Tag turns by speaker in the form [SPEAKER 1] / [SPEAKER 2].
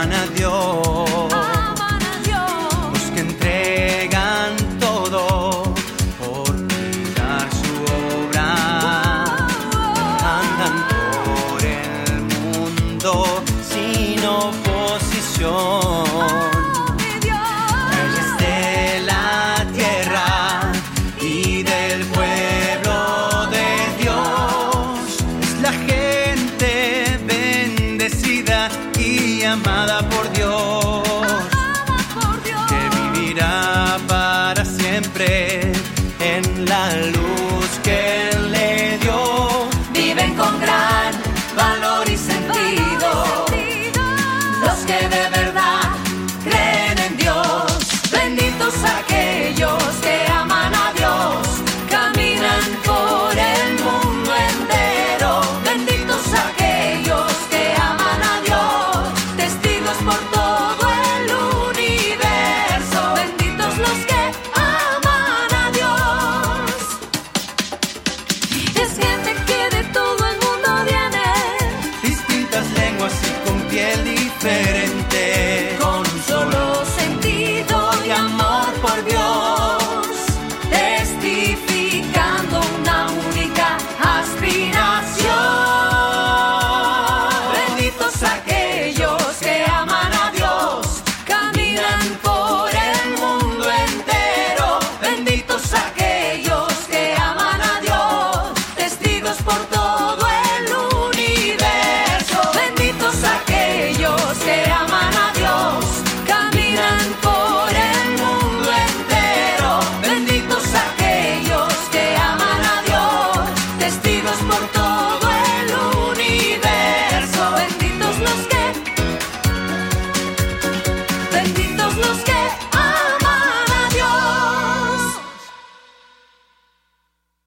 [SPEAKER 1] aman Dios, los que entregan todo por dar su obra, andan por el mundo sin oposición. amada por Dios.
[SPEAKER 2] canto.